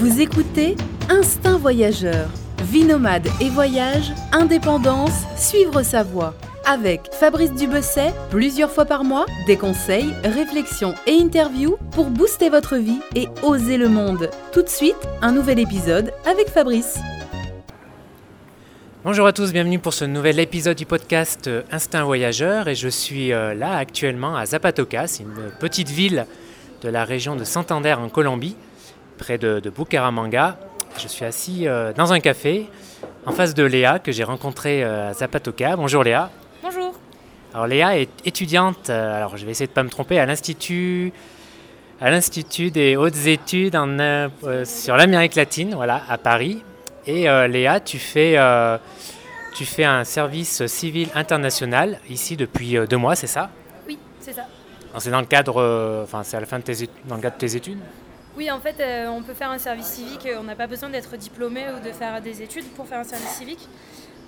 Vous écoutez Instinct Voyageur. Vie nomade et voyage, indépendance, suivre sa voie. Avec Fabrice Dubesset, plusieurs fois par mois, des conseils, réflexions et interviews pour booster votre vie et oser le monde. Tout de suite, un nouvel épisode avec Fabrice. Bonjour à tous, bienvenue pour ce nouvel épisode du podcast euh, Instinct Voyageur et je suis euh, là actuellement à Zapatoca, une petite ville de la région de Santander en Colombie, près de, de Bucaramanga. Je suis assis euh, dans un café en face de Léa que j'ai rencontrée à Zapatoca. Bonjour Léa. Bonjour. Alors Léa est étudiante, alors je vais essayer de ne pas me tromper, à l'Institut à l'Institut des hautes études en, sur l'Amérique latine, voilà, à Paris. Et euh, Léa, tu fais, euh, tu fais un service civil international ici depuis euh, deux mois, c'est ça? Oui, c'est ça. C'est dans le cadre, enfin c'est à la fin de tes, dans le cadre de tes études? Oui, en fait, on peut faire un service civique. On n'a pas besoin d'être diplômé ou de faire des études pour faire un service civique.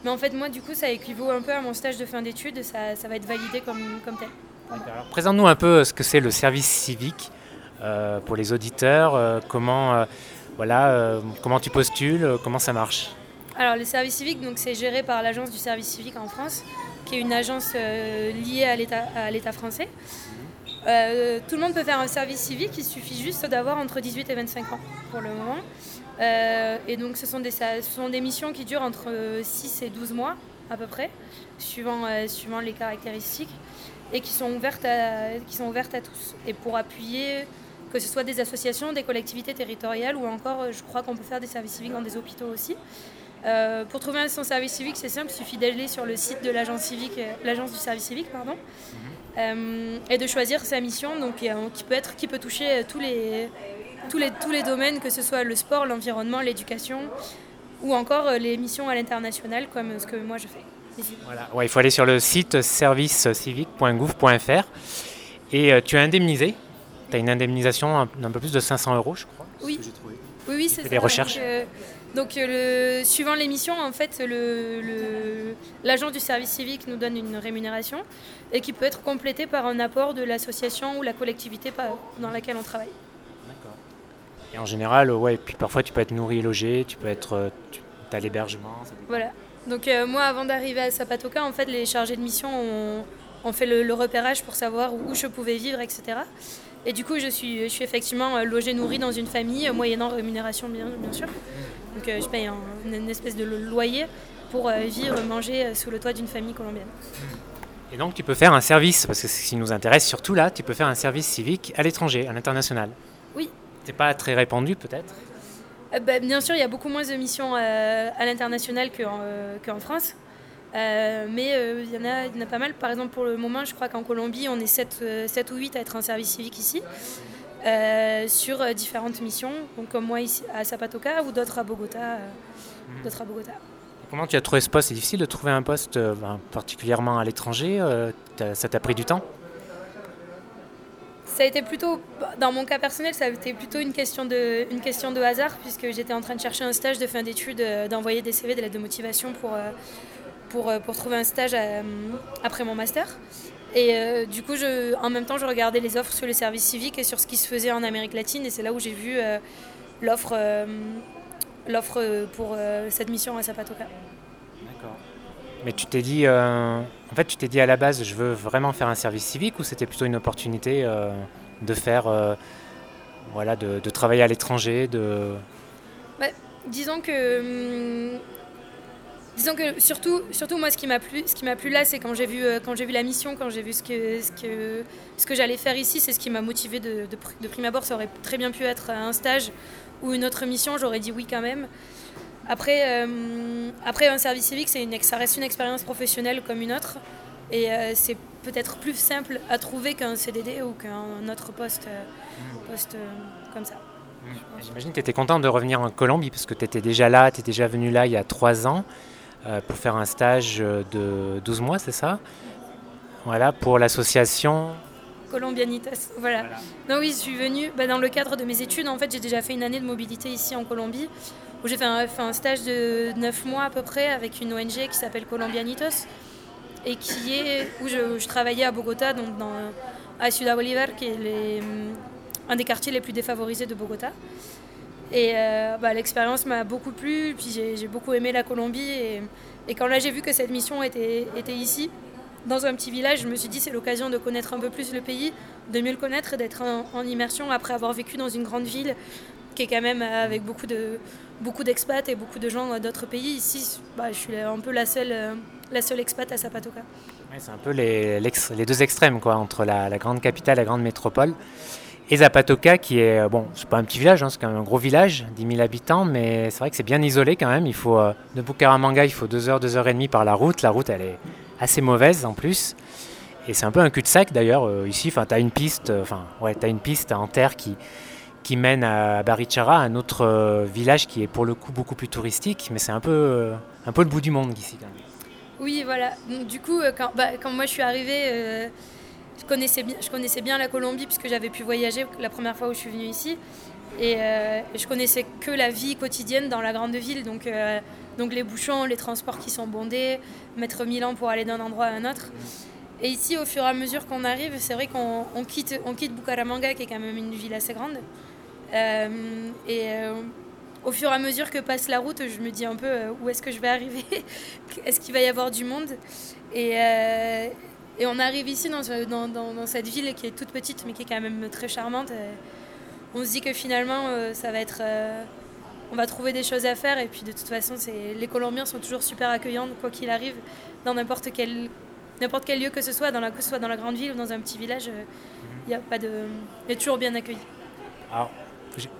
Mais en fait, moi, du coup, ça équivaut un peu à mon stage de fin d'études. Ça, ça, va être validé comme, comme tel. Alors, présente-nous un peu ce que c'est le service civique pour les auditeurs. comment voilà, euh, comment tu postules, euh, comment ça marche? Alors le service civique, c'est géré par l'agence du service civique en France, qui est une agence euh, liée à l'État français. Tout le monde peut faire un service civique, il suffit juste d'avoir entre 18 et 25 ans pour le moment. et donc ce sont, des, missions qui durent entre 6 et 12 mois à peu près, suivant, les caractéristiques, et qui sont, ouvertes à, tous. Et pour appuyer que ce soit des associations, des collectivités territoriales ou encore, euh, je crois qu'on peut faire des services civiques dans des hôpitaux aussi. Euh, pour trouver son service civique, c'est simple, il suffit d'aller sur le site de l'agence euh, l'agence du service civique, pardon, mhm. Et de choisir sa mission, donc qui peut être, qui peut toucher tous les, tous les, tous les domaines, que ce soit le sport, l'environnement, l'éducation, ou encore les missions à l'international, comme ce que moi je fais. Voilà. Ouais, il faut aller sur le site servicecivique.gouv.fr et tu es indemnisé tu as une indemnisation d'un peu plus de 500 euros, je crois. Oui, oui, oui c'est ça. Les recherches. Donc, euh, le, suivant l'émission, en fait, l'agent du service civique nous donne une rémunération et qui peut être complétée par un apport de l'association ou la collectivité dans laquelle on travaille. D'accord. Et en général, ouais, puis parfois tu peux être nourri et logé, tu peux être, euh, tu as l'hébergement. Voilà. Donc euh, moi, avant d'arriver à Zapatoca, en fait, les chargés de mission ont, fait le, le, repérage pour savoir où je pouvais vivre, etc. Et du coup, je suis, je suis effectivement euh, logée, nourrie dans une famille, euh, moyennant rémunération, bien, bien sûr. Donc, euh, je paye une espèce de loyer pour vivre, manger sous le toit d'une famille colombienne. Et donc, tu peux faire un service, parce que ce qui nous intéresse surtout là, tu peux faire un service civique à l'étranger, à l'international. Oui. C'est pas très répandu, peut-être? Bah, Bien sûr, il y a beaucoup moins de missions à l'international qu'en France. Euh, mais euh, il y, en a, y en a pas mal. Par exemple, pour le moment, je crois qu'en Colombie, on est 7, 7, euh, ou 8 à être en service civique ici, sur différentes missions, donc comme moi ici à Zapatoca ou d'autres à Bogota. Mhm. D'autres à Bogota. Comment tu as trouvé ce poste? C'est difficile de trouver un poste ben, particulièrement à l'étranger Ça t'a pris du temps? Ça a été plutôt, dans mon cas personnel, ça a été plutôt une question de, une question de hasard, puisque j'étais en train de chercher un stage de fin d'études, d'envoyer des CV, des lettres de motivation pour, euh, pour, trouver un stage euh, après mon master. Et euh, du coup, je, en même temps, je regardais les offres sur les services civiques et sur ce qui se faisait en Amérique latine. Et c'est là où j'ai vu l'offre l'offre pour cette mission à Zapatoca. D'accord. Mais tu t'es dit, en fait, tu t'es dit à la base, je veux vraiment faire un service civique ou c'était plutôt une opportunité de faire, voilà, de, de, travailler à l'étranger, de. disons que hum, Disons que surtout, surtout moi, ce qui m'a plu, ce qui m'a plu là, c'est quand j'ai vu, euh, quand j'ai vu la mission, quand j'ai vu ce que, ce que, ce que j'allais faire ici, c'est ce qui m'a motivé de, de, prime abord. Ça aurait très bien pu être un stage ou une autre mission, j'aurais dit oui quand même. Après, euh, après un service civique, ça reste une expérience professionnelle comme une autre, et euh, c'est peut-être plus simple à trouver qu'un CDD ou qu'un autre poste, poste comme ça. J'imagine que tu étais contente de revenir en Colombie parce que tu étais déjà là, tu étais déjà venu là il y a trois ans. Euh, pour faire un stage de 12 mois, c'est ça? Voilà, pour l'association Colombianitas, voilà. Non, oui, je suis venue bah, dans le cadre de mes études. En fait, j'ai déjà fait une année de mobilité ici en Colombie, où j'ai fait, un, stage de 9 mois à peu près avec une ONG qui s'appelle Colombianitos, et qui est où je, travaillais à Bogota, donc dans, à Ciudad Bolívar, qui est un des quartiers les plus défavorisés de Bogota. Et bah, l'expérience m'a beaucoup plu, puis j'ai beaucoup aimé la Colombie. Et, et quand là j'ai vu que cette mission était, ici, dans un petit village, je me suis dit c'est l'occasion de connaître un peu plus le pays, de mieux le connaître et d'être en, immersion après avoir vécu dans une grande ville qui est quand même avec beaucoup de beaucoup d'expats et beaucoup de gens d'autres pays. Ici, bah, je suis un peu la seule, la seule expat à Zapatoca. c'est un peu les, les, deux extrêmes quoi, entre la, la, grande capitale, la grande métropole. Et Zapatoca, qui est, bon, c'est pas un petit village, hein, c'est un gros village, 10 000 habitants, mais c'est vrai que c'est bien isolé quand même. Il faut, euh, de Bucaramanga, il faut 2 heures, 2 heures et demie par la route. La route, elle est assez mauvaise en plus. Et c'est un peu un cul-de-sac d'ailleurs. Euh, ici, enfin, tu as une piste, euh, enfin, ouais, as une piste en terre qui, qui mène à Barichara, un autre euh, village qui est pour le coup beaucoup plus touristique, mais c'est un peu, un peu le bout du monde ici quand même. Oui, voilà. Donc, du coup, quand, bah, quand, moi je suis arrivée, je, connaissais bien, la Colombie puisque j'avais pu voyager la première fois où je suis venue ici. Et je connaissais que la vie quotidienne dans la grande ville. Donc, donc les bouchons, les transports qui sont bondés, mettre mille ans pour aller d'un endroit à un autre. Et ici, au fur et à mesure qu'on arrive, c'est vrai qu'on quitte, on Bucaramanga, qui est quand même une ville assez grande. Euh, et euh, au fur et à mesure que passe la route, je me dis un peu euh, où est-ce que je vais arriver? Est-ce qu'il va y avoir du monde? Et, et, on arrive ici dans, dans, dans, cette ville qui est toute petite, mais qui est quand même très charmante. on se dit que finalement, ça va être on va trouver des choses à faire. Et puis de toute façon, les Colombiens sont toujours super accueillants, quoi qu'il arrive, dans n'importe quel, n'importe quel lieu que ce soit, dans la, que ce soit dans la grande ville ou dans un petit village, il euh, y a pas de, est toujours bien accueilli. Alors,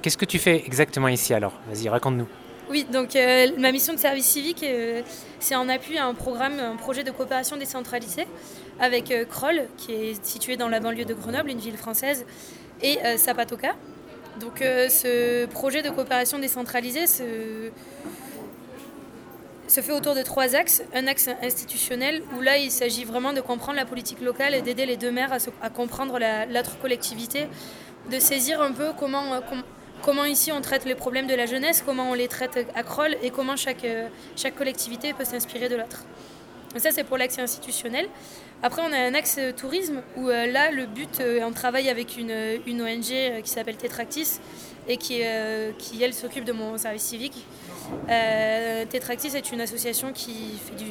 qu'est-ce que tu fais exactement ici alors? Vas-y, raconte-nous. Oui, donc euh, ma mission de service civique, euh, c'est en appui à un programme, un projet de coopération décentralisée avec Kroll, qui est situé dans la banlieue de Grenoble, une ville française, et Zapatoca, donc euh, ce projet de coopération décentralisée se, fait autour de trois axes. Un axe institutionnel où là il s'agit vraiment de comprendre la politique locale et d'aider les deux maires à, comprendre l'autre collectivité, de saisir un peu comment, ici on traite les problèmes de la jeunesse, comment on les traite à Kroll et comment chaque, chaque collectivité peut s'inspirer de l'autre. Ça c'est pour l'axe institutionnel. Après, on a un axe euh, tourisme où euh, là, le but, euh, on travaille avec une, une ONG qui s'appelle Tetractis et qui, qui elle, s'occupe de mon service civique. Tetractis est une association qui, fait du,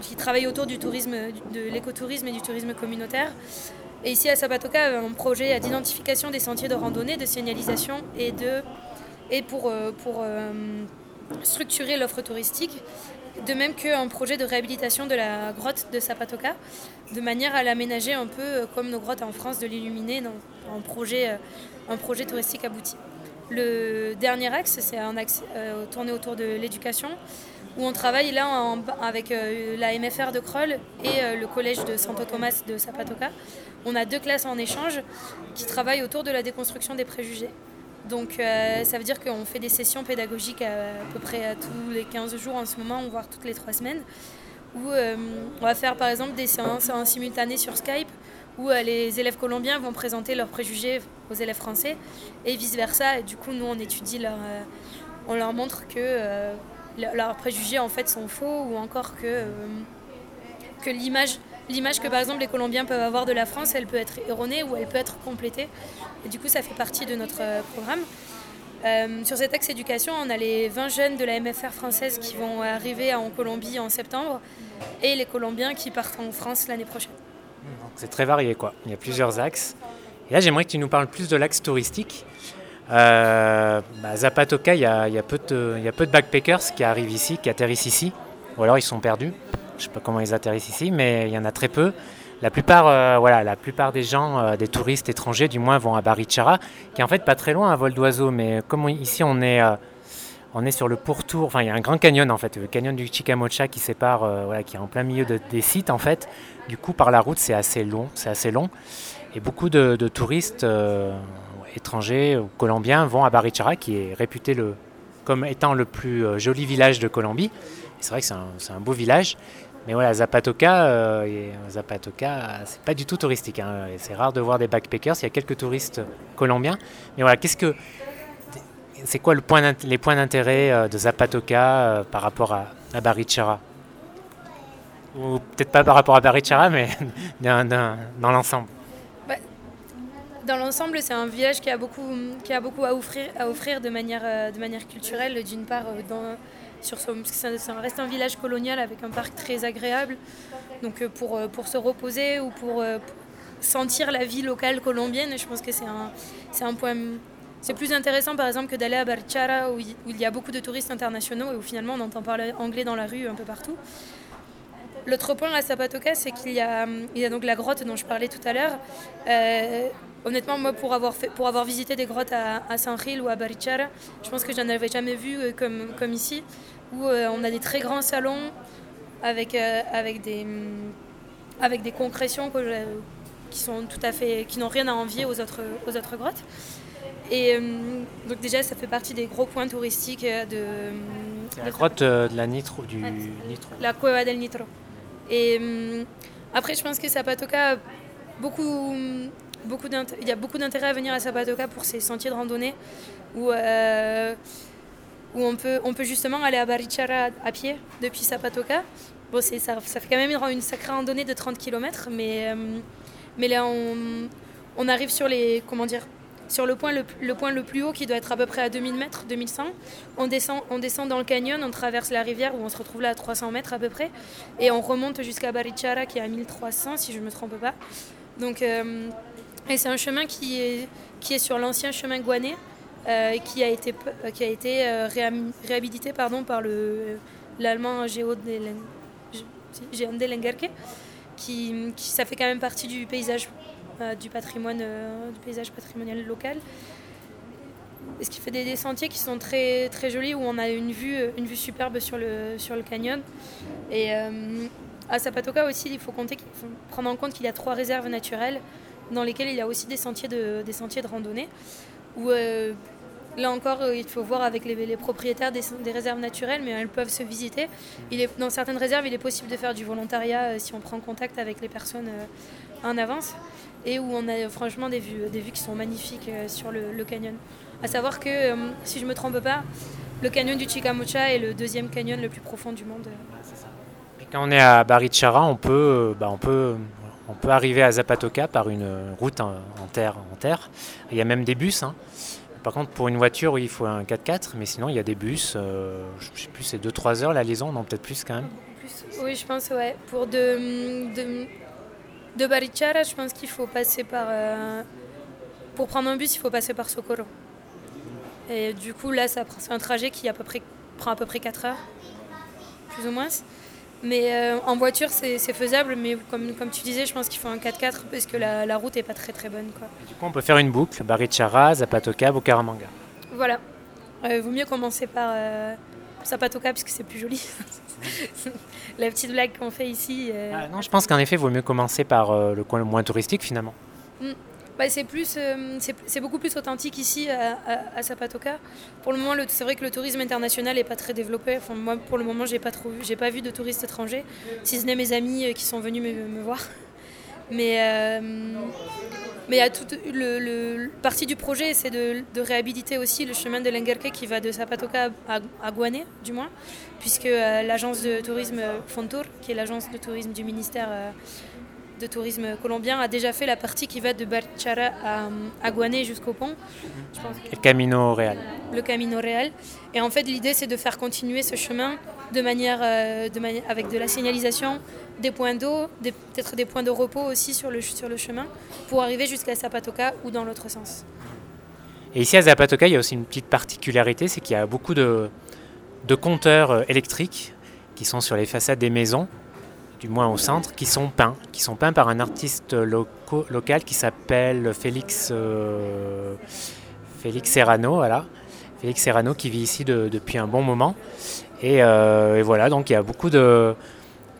qui travaille autour du tourisme, de l'écotourisme et du tourisme communautaire. Et ici à Sabatoka, un projet d'identification des sentiers de randonnée, de signalisation et, de, et pour, pour structurer l'offre touristique de même qu'un projet de réhabilitation de la grotte de Sapatoca, de manière à l'aménager un peu euh, comme nos grottes en France, de l'illuminer un projet, euh, un projet touristique abouti. Le dernier axe, c'est un axe euh, tourné autour de l'éducation, où on travaille là avec la MFR de Kroll et le collège de Santo Thomas de Sapatoca. On a deux classes en échange qui travaillent autour de la déconstruction des préjugés. Donc euh, ça veut dire qu'on fait des sessions pédagogiques à, peu près tous les 15 jours en ce moment, voire toutes les 3 semaines, où euh, on va faire par exemple des séances en simultané sur Skype, où euh, les élèves colombiens vont présenter leurs préjugés aux élèves français, et vice-versa. Du coup, nous, on étudie leur... on leur montre que leurs préjugés en fait sont faux, ou encore que, que l'image l'image que par exemple les Colombiens peuvent avoir de la France, elle peut être erronée ou elle peut être complétée. Et du coup, ça fait partie de notre euh, programme. Euh, sur cet axe éducation, on a les 20 jeunes de la MFR française qui vont arriver en Colombie en septembre et les Colombiens qui partent en France l'année prochaine. C'est très varié quoi. Il y a plusieurs axes. Et là, j'aimerais que tu nous parles plus de l'axe touristique. Euh, bah, Zapatoca, il y, a, peu de, il y a peu de backpackers qui arrivent ici, qui atterrissent ici, ou alors ils sont perdus. Je sais pas comment ils atterrissent ici, mais il y en a très peu. La plupart, euh, voilà, la plupart des gens, euh, des touristes étrangers du moins, vont à Barichara, qui est en fait pas très loin à vol d'oiseau, mais comme ici on est, euh, on est sur le pourtour, enfin il y a un grand canyon en fait, le canyon du Chicamocha qui sépare, voilà, qui est en plein milieu des sites en fait. Du coup par la route c'est assez long, c'est assez long, et beaucoup de, touristes étrangers ou colombiens vont à Barichara, qui est réputé le, comme étant le plus joli village de Colombie. C'est vrai que c'est un, beau village. Mais voilà, Zapatoca, euh, Zapatoca, c'est pas du tout touristique. Hein. C'est rare de voir des backpackers. Il y a quelques touristes colombiens. Mais voilà, qu'est-ce que c'est quoi le point les points d'intérêt euh, de Zapatoca euh, par rapport à, Barichara? Ou peut-être pas par rapport à Barichara, mais dans, l'ensemble. Bah, dans l'ensemble, c'est un village qui a beaucoup, qui a beaucoup à, offrir, à offrir de manière, euh, de manière culturelle. D'une part, euh, dans, sur son, ça reste un village colonial avec un parc très agréable. Donc euh, pour, pour se reposer ou pour, sentir la vie locale colombienne, je pense que c'est un, un point... C'est plus intéressant par exemple que d'aller à Barchara où il y a beaucoup de touristes internationaux et où finalement on entend parler anglais dans la rue un peu partout. L'autre point à Zapatoca, c'est qu'il y y a donc la grotte dont je parlais tout à l'heure. Honnêtement, moi, pour avoir, fait, pour avoir visité des grottes à, à San Gil ou à Barichara, je pense que je n'en avais jamais vu euh, comme, comme ici, où euh, on a des très grands salons avec, euh, avec, des, mm, avec des concrétions qui sont tout à fait, qui n'ont rien à envier aux autres, aux autres grottes. Et donc déjà, ça fait partie des gros points touristiques de... La grotte de la Nitro, du Nitro. La Cueva del Nitro. Et après, je pense que Zapatoca, beaucoup il y a beaucoup d'intérêt à venir à Zapatoca pour ces sentiers de randonnée où, euh, on, peut, justement aller à Barichara à pied depuis Zapatoca. Bon, ça, fait quand même une, sacrée randonnée de 30 km, mais, euh, mais là on, arrive sur, le, point le plus haut qui doit être à peu près à 2000 mètres, 2100. On descend, on descend dans le canyon, on traverse la rivière où on se retrouve là à 300 mètres à peu près, et on remonte jusqu'à Barichara qui est à 1300 si je ne me trompe pas. Donc euh, et c'est un chemin qui est, qui est sur l'ancien chemin Guané, euh, qui a été, qui a été euh, réhabilité pardon, par l'allemand Géo Delengerke, qui, qui, ça fait quand même partie du paysage, euh, du, patrimoine, du paysage patrimonial local. ce qui fait des, sentiers qui sont très, très jolis, où on a une vue, une vue superbe sur le, sur le canyon. Et à Zapatoca aussi, il faut, compter, faut prendre en compte qu'il y a trois réserves naturelles dans lesquels il y a aussi des sentiers de, des sentiers de randonnée. Où, euh, là encore, euh, il faut voir avec les, propriétaires des, réserves naturelles, mais elles peuvent se visiter. Il est, dans certaines réserves, il est possible de faire du volontariat euh, si on prend contact avec les personnes en avance, et où on a franchement des vues, des vues qui sont magnifiques sur le, canyon. À savoir que, si je ne me trompe pas, le canyon du Chicamocha est le deuxième canyon le plus profond du monde. quand on est à Barichara, on peut, bah, on peut on peut arriver à Zapatoca par une route en, terre, en terre. Il y a même des bus. Hein. Par contre, pour une voiture, il faut un 4x4, mais sinon, il y a des bus. Euh, je ne sais plus, c'est 2-3 heures la liaison, non, peut-être plus quand même. Oui, je pense, ouais. Pour de, de, de Barichara, je pense qu'il faut passer par. Euh, pour prendre un bus, il faut passer par Socorro. Et du coup, là, c'est un trajet qui à peu près, prend à peu près 4 heures, plus ou moins. Mais euh, en voiture, c'est faisable, mais comme, comme tu disais, je pense qu'il faut un 4x4 parce que la, la route n'est pas très très bonne. Quoi. Du coup, on peut faire une boucle, Barichara, Zapatoca, Bucaramanga. Voilà. Il euh, vaut mieux commencer par euh, Zapatoca puisque c'est plus joli. la petite blague qu'on fait ici. Ah, non, je pense qu'en effet, vaut mieux commencer par le coin le moins touristique finalement. Mm. Bah, c'est plus, euh, c'est beaucoup plus authentique ici à, à, Zapatoca. Pour le moment, c'est vrai que le tourisme international n'est pas très développé. Moi, pour le moment, j'ai pas j'ai pas vu de touristes étrangers, si ce n'est mes amis euh, qui sont venus me, voir. Mais euh, mais à toute le, partie du projet, c'est de, réhabiliter aussi le chemin de l'Engerke qui va de Zapatoca à, à Guané, du moins, puisque l'agence de tourisme Fontour, qui est l'agence de tourisme du ministère de tourisme colombien a déjà fait la partie qui va de Barchara à, à Guané jusqu'au pont. Le Camino Real. Le Camino Real. Et en fait, l'idée, c'est de faire continuer ce chemin de manière, euh, de avec de la signalisation, des points d'eau, peut-être des points de repos aussi sur le, sur le chemin, pour arriver jusqu'à Zapatoca ou dans l'autre sens. Et ici à Zapatoca, il y a aussi une petite particularité, c'est qu'il y a beaucoup de, de compteurs euh, électriques qui sont sur les façades des maisons du moins au centre, qui sont peints, qui sont peints par un artiste local qui s'appelle Félix, euh, Félix Serrano, voilà. Félix Serrano qui vit ici depuis un bon moment. Euh, et, voilà, donc il y a beaucoup de,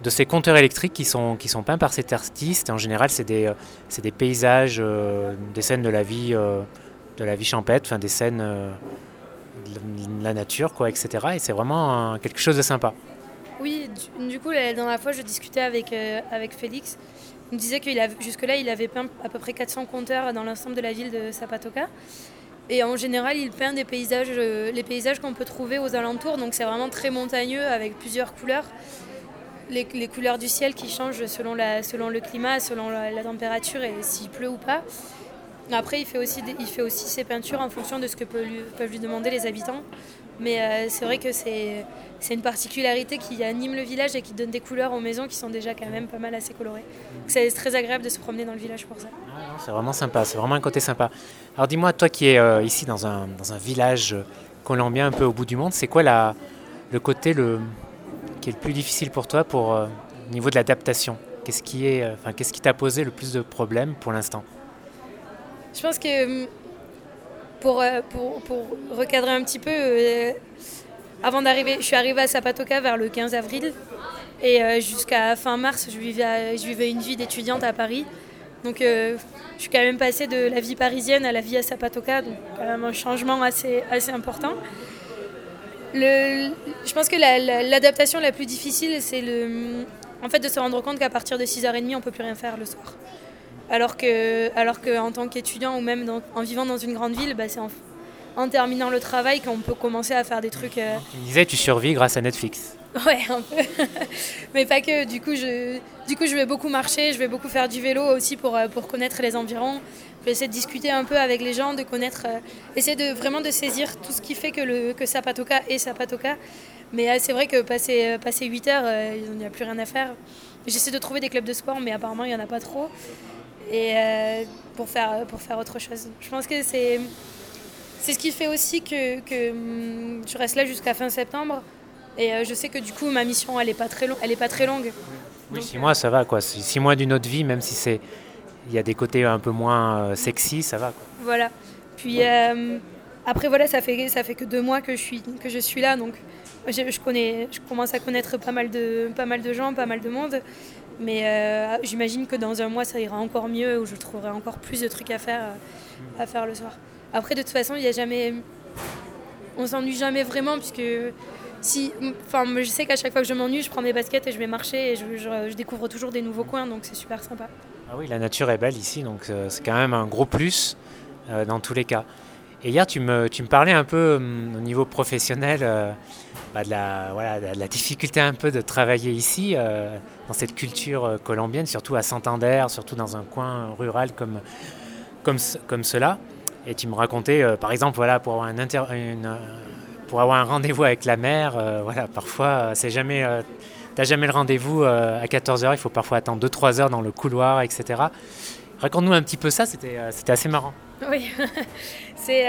de ces compteurs électriques qui sont, qui sont peints par cet artiste. En général, c'est des, des paysages, euh, des scènes de la vie, de la vie champêtre, enfin des scènes de la nature, quoi, etc. Et c'est vraiment quelque chose de sympa. Oui, du, coup, la dernière fois, je discutais avec, euh, avec Félix. Il me disait que jusque-là, il avait peint à peu près 400 compteurs dans l'ensemble de la ville de Zapatoca. Et en général, il peint des paysages, euh, les paysages qu'on peut trouver aux alentours. Donc c'est vraiment très montagneux avec plusieurs couleurs. Les, couleurs du ciel qui changent selon, la, selon le climat, selon la, température et s'il pleut ou pas. Après, il fait, aussi il fait aussi ses peintures en fonction de ce que peuvent lui demander les habitants. Mais euh, c'est vrai que c'est une particularité qui anime le village et qui donne des couleurs aux maisons qui sont déjà quand même pas mal assez colorées. C'est très agréable de se promener dans le village pour ça. Ah c'est vraiment sympa, c'est vraiment un côté sympa. Alors dis-moi, toi qui es euh, ici dans un, dans un, village colombien un peu au bout du monde, c'est quoi la, le côté le, qui est le plus difficile pour toi pour, euh, au niveau de l'adaptation? Qu'est-ce qui est, enfin, qu'est-ce qui t'a posé le plus de problèmes pour l'instant? Je pense que pour, euh, pour, pour, recadrer un petit peu, euh, avant d'arriver, je suis arrivée à Zapatoca vers le 15 avril et euh, jusqu'à fin mars, je vivais, je vivais une vie d'étudiante à Paris. Donc je suis quand même passée de la vie parisienne à la vie à Zapatoca, donc quand même un changement assez, assez important. Le, je pense que l'adaptation la, plus difficile, c'est en fait de se rendre compte qu'à partir de 6h30, on ne peut plus rien faire le soir. Alors que, alors qu'en tant qu'étudiant ou même en vivant dans une grande ville, bah, c'est en, terminant le travail qu'on peut commencer à faire des trucs. Euh, tu disais, tu survis grâce à Netflix. Ouais, un peu. Mais pas que. Du coup, je, du coup, je vais beaucoup marcher, je vais beaucoup faire du vélo aussi pour, euh, pour connaître les environs. Je vais essayer de discuter un peu avec les gens, de connaître, euh, essayer de vraiment de saisir tout ce qui fait que, le, que Zapatoca est Zapatoca. Mais c'est vrai que passer, passer 8 heures, il n'y a plus rien à faire. J'essaie de trouver des clubs de sport, mais apparemment, il n'y en a pas trop et euh, pour, faire, pour faire autre chose. Je pense que c'est, c'est ce qui fait aussi que, que hum, je reste là jusqu'à fin septembre. Et euh, je sais que du coup, ma mission, elle n'est pas, très long, elle est pas très longue. Oui, six mois, ça va. quoi. Six mois d'une autre vie, même si c'est il y a des côtés un peu moins euh, sexy, ça va. Quoi. Voilà. Puis après, voilà, ça fait, ça fait que deux mois que je suis, que je suis là. Donc, je, je, connais, je commence à connaître pas mal, de, pas mal de gens, pas mal de monde. Mais euh, j'imagine que dans un mois, ça ira encore mieux, où je trouverai encore plus de trucs à faire, euh, à faire le soir. Après, de toute façon, il y a jamais... On s'ennuie jamais vraiment, puisque si... Enfin, je sais qu'à chaque fois que je m'ennuie, je prends mes baskets et je vais marcher, et je, je, découvre toujours des nouveaux coins, donc c'est super sympa. Ah oui, la nature est belle ici, donc euh, c'est quand même un gros plus dans tous les cas. Et hier, tu me, tu me parlais un peu hum, au niveau professionnel bah, de, la, voilà, de la difficulté un peu de travailler ici, euh, dans cette culture euh, colombienne, surtout à Santander, surtout dans un coin rural comme, comme, comme cela. Et tu me racontais, euh, par exemple, voilà, pour avoir un, pour avoir un rendez-vous avec la mère, voilà, parfois, c'est jamais, t'as jamais le rendez-vous à 14h, il faut parfois attendre 2-3 heures dans le couloir, etc. Raconte-nous un petit peu ça, c'était assez marrant. Oui, c'est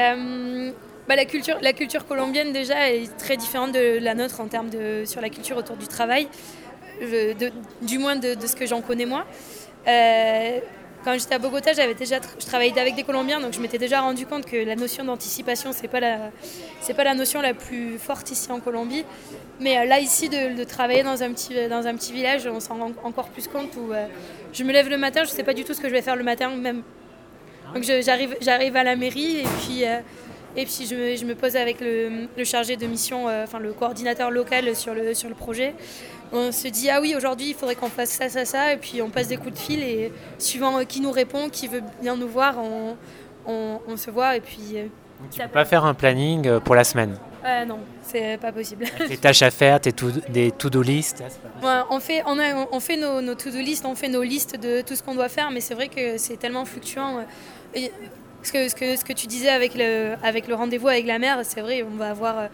bah, la, culture, la culture colombienne déjà est très différente de la nôtre en termes de sur la culture autour du travail, euh, du moins de, ce que j'en connais moi. Euh, quand j'étais à Bogota, j'avais déjà je travaillais avec des Colombiens, donc je m'étais déjà rendu compte que la notion d'anticipation, c'est pas la c'est pas la notion la plus forte ici en Colombie. Mais euh, là ici, de, travailler dans un petit dans un petit village, on s'en rend encore plus compte. Où je me lève le matin, je sais pas du tout ce que je vais faire le matin même. Donc j'arrive j'arrive à la mairie et puis et puis je me, pose avec le, chargé de mission, euh, enfin le coordinateur local sur le, sur le projet. On se dit ah oui aujourd'hui il faudrait qu'on fasse ça, ça, ça, et puis on passe des coups de fil et suivant euh, qui nous répond, qui veut bien nous voir, on, on, se voit et puis. Euh, tu ne peux pas faire un planning pour la semaine euh, Non, c'est pas possible. Des tâches à faire, tes to des to-do list On fait, on a, on fait nos, nos to-do list, on fait nos listes de tout ce qu'on doit faire, mais c'est vrai que c'est tellement fluctuant. Ce que, ce que, tu disais avec le, rendez-vous avec la mère, c'est vrai, on va avoir,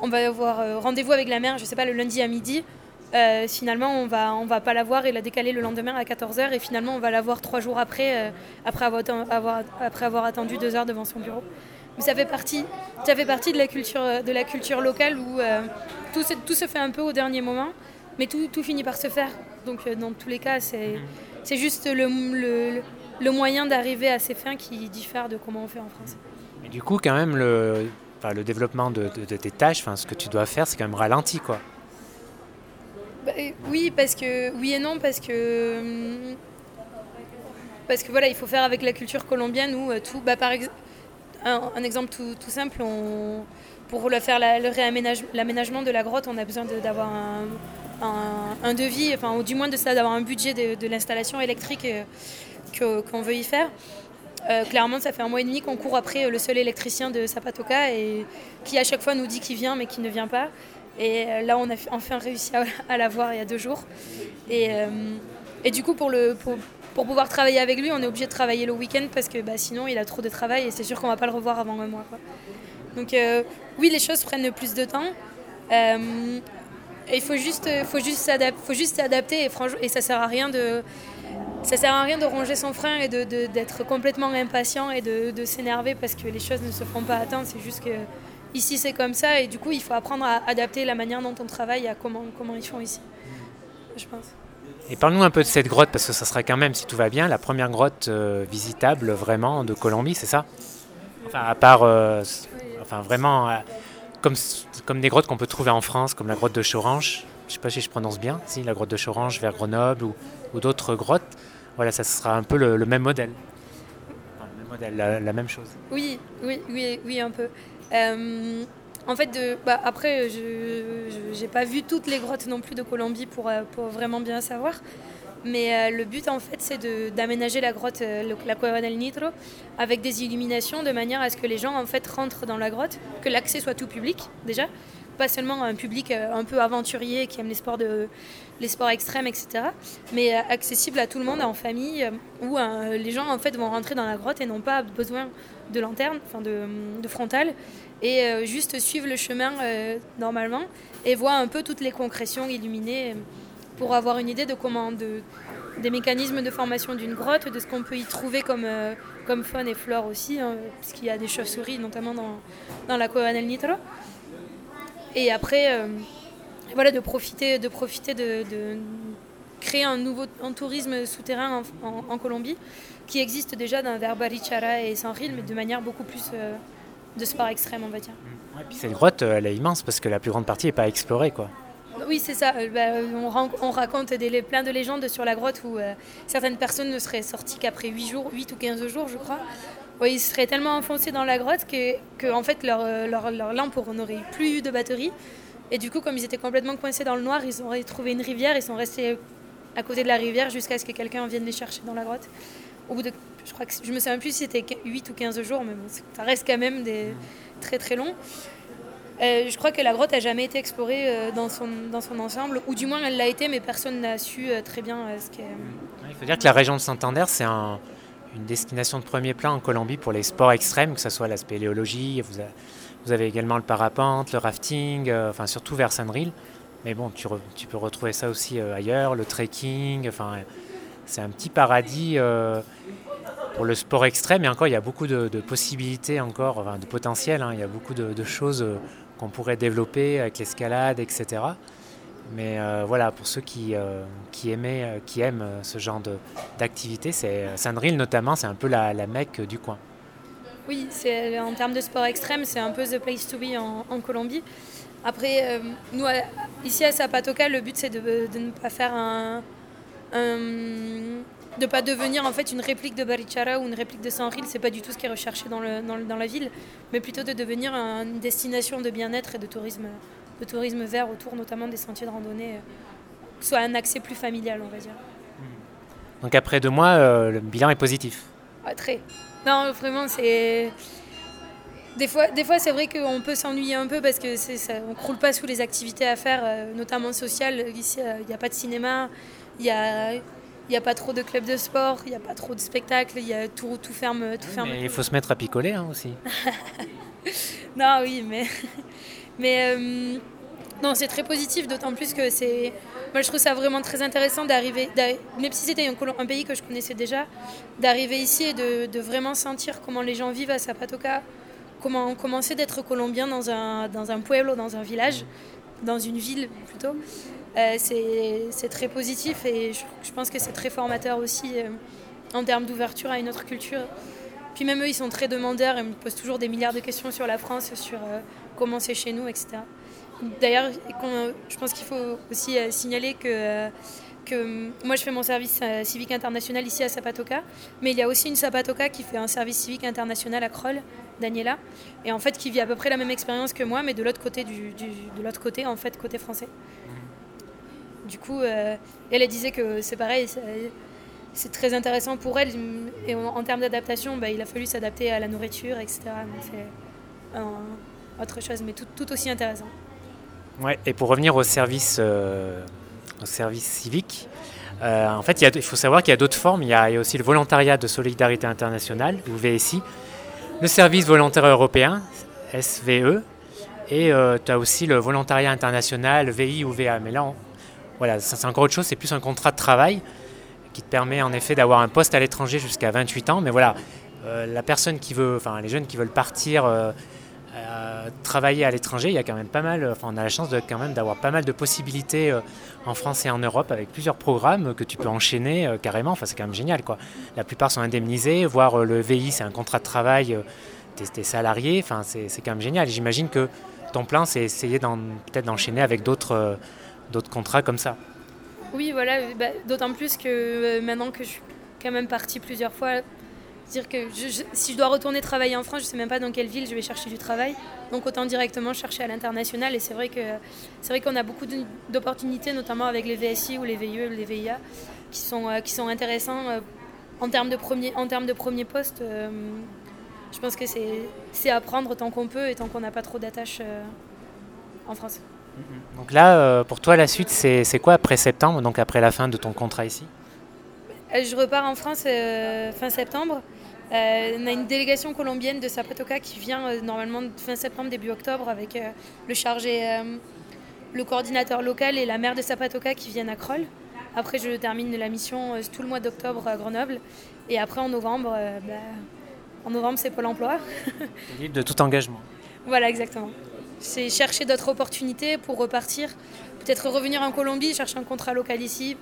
avoir euh, rendez-vous avec la mère, je sais pas, le lundi à midi. Euh, finalement, on va, va pas la voir et la décaler le lendemain à 14h et finalement, on va la voir trois jours après, euh, après, avoir, attendu deux heures devant son bureau. Mais ça fait partie, ça fait partie de, la culture, locale où tout, se, fait un peu au dernier moment, mais tout, finit par se faire. Donc, dans tous les cas, c'est juste le moyen d'arriver à ces fins qui diffèrent de comment on fait en France. Mais du coup, quand même, le, le développement de, tes tâches, ce que tu dois faire, c'est quand même ralenti, quoi. Bah, oui, parce que oui et non, parce que parce que voilà, il faut faire avec la culture colombienne où euh, tout, bah, par exemple, un, exemple tout, simple, on, pour le faire l'aménagement de la grotte, on a besoin d'avoir un, devis, enfin, ou du moins de ça, d'avoir un budget de, l'installation électrique. Euh, qu'on veut y faire. Euh, clairement, ça fait un mois et demi qu'on court après le seul électricien de Zapatoca et qui à chaque fois nous dit qu'il vient mais qui ne vient pas. Et euh, là, on a enfin réussi à, l'avoir il y a deux jours. Et, euh, du coup, pour pouvoir travailler avec lui, on est obligé de travailler le week-end parce que bah, sinon il a trop de travail et c'est sûr qu'on va pas le revoir avant un mois. Donc oui, les choses prennent plus de temps. il faut juste, faut juste s'adapter et, et ça sert à rien de, ça sert à rien de ronger son frein et d'être complètement impatient et de, s'énerver parce que les choses ne se font pas attendre. C'est juste que ici c'est comme ça et du coup il faut apprendre à adapter la manière dont on travaille à comment, comment ils font ici. Je pense. Et parle-nous un peu de cette grotte parce que ça sera quand même, si tout va bien, la première grotte euh, visitable vraiment de Colombie, c'est ça? Enfin, à part, euh, enfin vraiment, euh, comme, comme des grottes qu'on peut trouver en France, comme la grotte de Chorange. Je ne sais pas si je prononce bien, si la grotte de Chorange vers Grenoble ou, d'autres grottes voilà, ça sera un peu le, même modèle. le même modèle, la, même chose. Oui, oui, oui, oui, un peu. Euh, en fait, bah, après, je n'ai pas vu toutes les grottes non plus de Colombie pour, euh, pour vraiment bien savoir. Mais euh, le but, en fait, c'est d'aménager la grotte, la Cueva del Nitro, avec des illuminations de manière à ce que les gens, en fait, rentrent dans la grotte, que l'accès soit tout public, déjà. Pas seulement un public un peu aventurier qui aime les sports de, les sports extrêmes, etc. Mais euh, accessible à tout le monde, en famille, euh, où euh, les gens en fait vont rentrer dans la grotte et n'ont pas besoin de lanterne, enfin de, de, frontale, et juste suivre le chemin normalement et voir un peu toutes les concrétions illuminées pour avoir une idée de comment, de, des mécanismes de formation d'une grotte, de ce qu'on peut y trouver comme, comme faune et flore aussi, hein, puisqu'il y a des chauves-souris notamment dans, dans la Cueva del Nitro. Et après, voilà, de profiter, de, profiter de, créer un nouveau tourisme souterrain en, Colombie qui existe déjà dans Barichara et San Gil, mais de manière beaucoup plus euh, de sport extrême, on va dire. Ouais, puis cette grotte, euh, elle est immense parce que la plus grande partie n'est pas explorée, quoi. Oui, c'est ça. Euh, bah, on, raconte des, plein de légendes sur la grotte où certaines personnes ne seraient sorties qu'après 8 jours, 8 ou 15 jours, je crois. Ils seraient tellement enfoncés dans la grotte que, en fait, leur, leur, leur lampe n'aurait plus de batterie. Et du coup, comme ils étaient complètement coincés dans le noir, ils ont trouvé une rivière, ils sont restés à côté de la rivière jusqu'à ce que quelqu'un vienne les chercher dans la grotte. Au bout de, je crois que je me souviens plus si c'était 8 ou 15 jours, mais ça reste quand même très très long. Euh, je crois que la grotte n'a jamais été explorée euh, dans, son, dans son ensemble, ou du moins elle l'a été, mais personne n'a su euh, très bien ce qu'est. Il faut dire que la région de Santander, c'est une destination de premier plan en Colombie pour les sports extrêmes, que ce soit la spéléologie, vous avez, également le parapente, le rafting, euh, enfin surtout vers Saint-Ril. Mais bon, tu, peux retrouver ça aussi euh, ailleurs, le trekking. Enfin, c'est un petit paradis euh, pour le sport extrême. Et encore, il y a beaucoup de, possibilités, encore, de potentiel. Hein. il y a beaucoup de, choses qu'on pourrait développer avec l'escalade, etc. Mais voilà, pour ceux qui, qui, aimaient, qui aiment ce genre d'activité, Saint-Ril notamment, c'est un peu la, la mecque du coin. Oui, en termes de sport extrême, c'est un peu the place to be en, Colombie. Après, euh, nous, ici à Zapatoca, le but c'est de, ne pas faire un, de pas devenir en fait une réplique de Barichara ou une réplique de San Gil. C'est pas du tout ce qui est recherché dans, le, dans, la ville, mais plutôt de devenir une destination de bien-être et de tourisme, tourisme vert autour, notamment des sentiers de randonnée, euh, soit un accès plus familial, on va dire. Donc après deux mois, euh, le bilan est positif. très. Non, vraiment, c'est. Des fois, des fois c'est vrai qu'on peut s'ennuyer un peu parce que ça, on croule pas sous les activités à faire, euh, notamment sociales. Ici, euh, il n'y a pas de cinéma, il n'y a, y a pas trop de clubs de sport, il n'y a pas trop de spectacles, y a tout, tout ferme. Tout ferme. il faut se mettre à picoler hein, aussi. non, oui, mais. mais euh, non, c'est très positif, d'autant plus que c'est. Moi, je trouve ça vraiment très intéressant d'arriver, même si c'était un, pays que je connaissais déjà, d'arriver ici et de, vraiment sentir comment les gens vivent à Zapatoca, comment commencer d'être colombien dans un, dans un pueblo, dans un village, dans une ville plutôt. Euh, c'est très positif et je, pense que c'est très formateur aussi euh, en termes d'ouverture à une autre culture. Puis même eux, ils sont très demandeurs et me posent toujours des milliards de questions sur la France, sur euh, comment c'est chez nous, etc. D'ailleurs, je pense qu'il faut aussi euh, signaler que, euh, que moi je fais mon service euh, civique international ici à Zapatoca, mais il y a aussi une Zapatoca qui fait un service civique international à Kroll, Daniela, et en fait qui vit à peu près la même expérience que moi, mais de l'autre côté, du, de l'autre côté, en fait, côté français. Du coup, elle, disait que c'est pareil, c'est très intéressant pour elle, et en, termes d'adaptation, bah, il a fallu s'adapter à la nourriture, etc. C'est autre chose, mais tout aussi intéressant. Ouais, et pour revenir au service, euh, au service civique, en fait, il, faut savoir qu'il y a d'autres formes. Il y a, aussi le volontariat de solidarité internationale, ou VSI, le service volontaire européen, SVE, et tu as aussi le volontariat international, VI ou VA. Mais là, voilà, c'est encore autre chose, c'est plus un contrat de travail qui te permet en effet d'avoir un poste à l'étranger jusqu'à 28 ans. Mais voilà, euh, la personne qui veut, enfin les jeunes qui veulent partir euh, euh, travailler à l'étranger, il y a quand même pas mal, enfin on a la chance de, quand même d'avoir pas mal de possibilités en France et en Europe avec plusieurs programmes que tu peux enchaîner carrément. Enfin c'est quand même génial quoi. La plupart sont indemnisés, voire le VI c'est un contrat de travail, tu es, salarié, enfin c'est quand même génial. J'imagine que ton plan c'est essayer peut-être d'enchaîner avec d'autres contrats comme ça. Oui, voilà, bah, d'autant plus que euh, maintenant que je suis quand même partie plusieurs fois, dire que si je dois retourner travailler en France, je ne sais même pas dans quelle ville je vais chercher du travail. Donc autant directement chercher à l'international. Et c'est vrai que c'est vrai qu'on a beaucoup d'opportunités, notamment avec les VSI ou les VIE, les VIA, qui sont, euh, qui sont intéressants euh, en termes de premier, en termes de premier poste. je pense que c'est à prendre tant qu'on peut et tant qu'on n'a pas trop d'attaches en France. Donc là, euh, pour toi, la suite, c'est quoi après septembre, donc après la fin de ton contrat ici? Euh, Je repars en France euh, fin septembre. On a une délégation colombienne de Zapatoca qui vient normalement fin septembre, début octobre, avec le chargé, le coordinateur local et la maire de Zapatoca qui viennent à Kroll. Après, je termine la mission tout le mois d'octobre à Grenoble. Et après, en novembre, bah, en novembre, c'est Pôle emploi. libre de tout engagement. Voilà, exactement c'est chercher d'autres opportunités pour repartir. Peut-être revenir en Colombie, chercher un contrat local ici.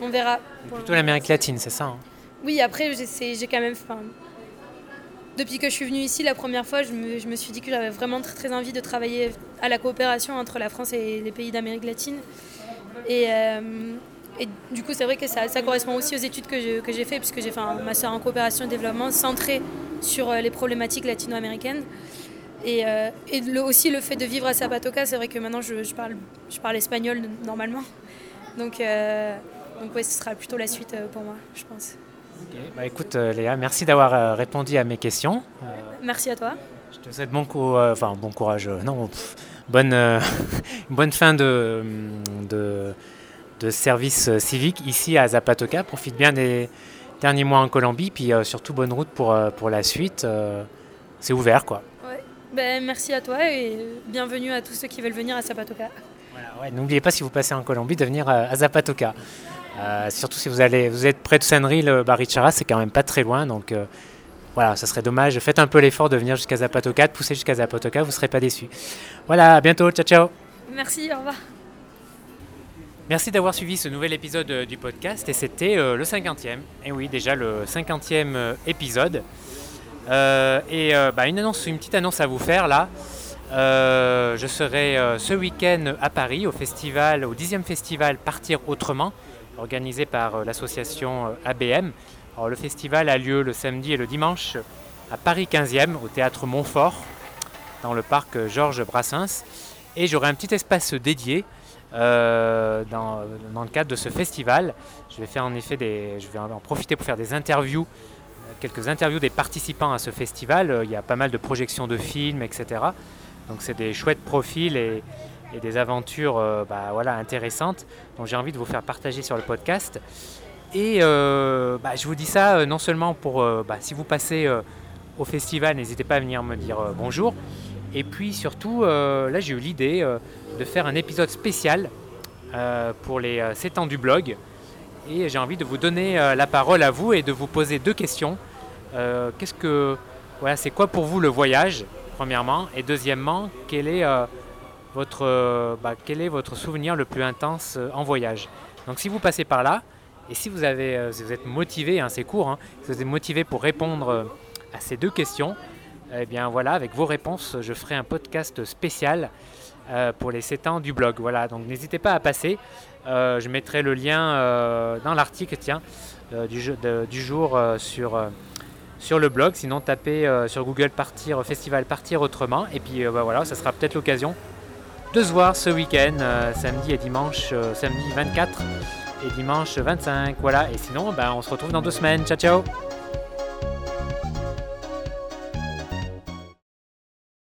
On verra. Plutôt l'Amérique latine, c'est ça hein? Oui, après, j'ai quand même. depuis que je suis venue ici la première fois, je me, suis dit que j'avais vraiment très, envie de travailler à la coopération entre la France et les pays d'Amérique latine. Et, euh, du coup, c'est vrai que ça, correspond aussi aux études que j'ai faites, puisque j'ai fait un master en coopération et développement centré sur euh, les problématiques latino-américaines. Et, euh, aussi le fait de vivre à Zapatoca, c'est vrai que maintenant je, parle, espagnol normalement. Donc, euh, donc ouais, ce sera plutôt la suite pour moi, je pense. Bah, écoute Léa, merci d'avoir répondu à mes questions. merci à toi. Je te souhaite bon, enfin, bon courage, non, bonne, bonne fin de, de, de, service civique ici à Zapatoca. Profite bien des derniers mois en Colombie, puis surtout bonne route pour, pour la suite. c'est ouvert quoi. Ben, merci à toi et bienvenue à tous ceux qui veulent venir à Zapatoca. N'oubliez pas si vous passez en Colombie de venir euh, à Zapatoca. Euh, surtout si vous, allez, vous êtes près de Sanri, le Barichara, c'est quand même pas très loin. Donc euh, voilà, ça serait dommage. Faites un peu l'effort de venir jusqu'à Zapatoca, de pousser jusqu'à Zapatoca, vous ne serez pas déçus. Voilà, à bientôt, ciao ciao. Merci, au revoir. Merci d'avoir suivi ce nouvel épisode du podcast et c'était le 50e. Et oui, déjà le 50e épisode. Euh, et euh, bah, une, annonce, une petite annonce à vous faire là. Euh, je serai ce week-end à Paris au festival, au 10e festival Partir Autrement, organisé par l'association ABM. Alors, le festival a lieu le samedi et le dimanche à Paris 15e, au théâtre Montfort, dans le parc Georges Brassens. Et j'aurai un petit espace dédié dans, dans, le cadre de ce festival. Je vais faire en effet des, je vais en profiter pour faire des interviews quelques interviews des participants à ce festival. Euh, il y a pas mal de projections de films, etc. Donc c'est des chouettes profils et, des aventures euh, bah, voilà, intéressantes dont j'ai envie de vous faire partager sur le podcast. Et euh, bah, je vous dis ça non seulement pour, bah, si vous passez au festival, n'hésitez pas à venir me dire bonjour. Et puis surtout, là j'ai eu l'idée de faire un épisode spécial pour les 7 ans du blog. Et j'ai envie de vous donner euh, la parole à vous et de vous poser deux questions. Euh, qu'est-ce que, voilà, c'est quoi pour vous le voyage, premièrement, et deuxièmement, quel est euh, votre, bah, quel est votre souvenir le plus intense en voyage Donc, si vous passez par là, et si vous avez, vous êtes motivé, hein, c'est court, hein, si vous êtes motivé pour répondre à ces deux questions, eh bien voilà, avec vos réponses, je ferai un podcast spécial pour les 7 ans du blog. Voilà, donc n'hésitez pas à passer. Euh, je mettrai le lien euh, dans l'article tiens, euh, du, jour sur, sur le blog. Sinon, tapez sur Google Partir Festival Partir Autrement. Et puis bah, voilà, ça sera peut-être l'occasion de se voir ce week-end, samedi et dimanche, samedi 24 et dimanche 25. Voilà, et sinon, bah, on se retrouve dans deux semaines. Ciao, ciao